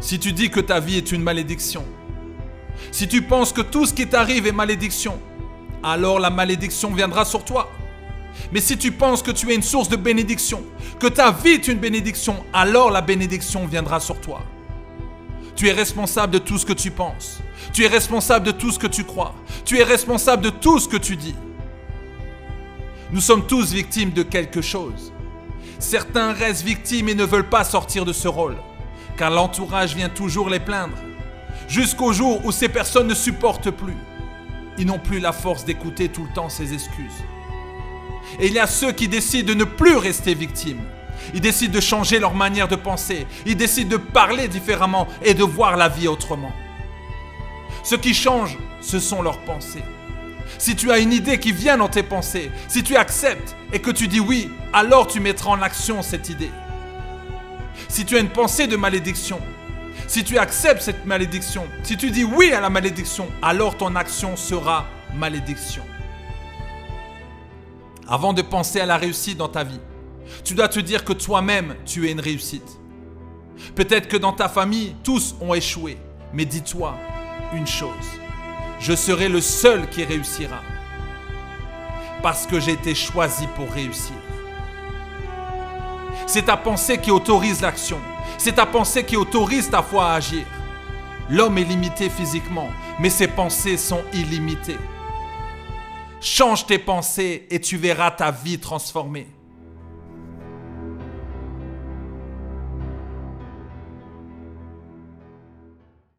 Si tu dis que ta vie est une malédiction, si tu penses que tout ce qui t'arrive est malédiction, alors la malédiction viendra sur toi. Mais si tu penses que tu es une source de bénédiction, que ta vie est une bénédiction, alors la bénédiction viendra sur toi. Tu es responsable de tout ce que tu penses. Tu es responsable de tout ce que tu crois. Tu es responsable de tout ce que tu dis. Nous sommes tous victimes de quelque chose. Certains restent victimes et ne veulent pas sortir de ce rôle, car l'entourage vient toujours les plaindre, jusqu'au jour où ces personnes ne supportent plus. Ils n'ont plus la force d'écouter tout le temps ces excuses. Et il y a ceux qui décident de ne plus rester victimes. Ils décident de changer leur manière de penser. Ils décident de parler différemment et de voir la vie autrement. Ce qui change, ce sont leurs pensées. Si tu as une idée qui vient dans tes pensées, si tu acceptes et que tu dis oui, alors tu mettras en action cette idée. Si tu as une pensée de malédiction, si tu acceptes cette malédiction, si tu dis oui à la malédiction, alors ton action sera malédiction. Avant de penser à la réussite dans ta vie, tu dois te dire que toi-même, tu es une réussite. Peut-être que dans ta famille, tous ont échoué, mais dis-toi une chose, je serai le seul qui réussira. Parce que j'ai été choisi pour réussir. C'est ta pensée qui autorise l'action. C'est ta pensée qui autorise ta foi à agir. L'homme est limité physiquement, mais ses pensées sont illimitées. Change tes pensées et tu verras ta vie transformée.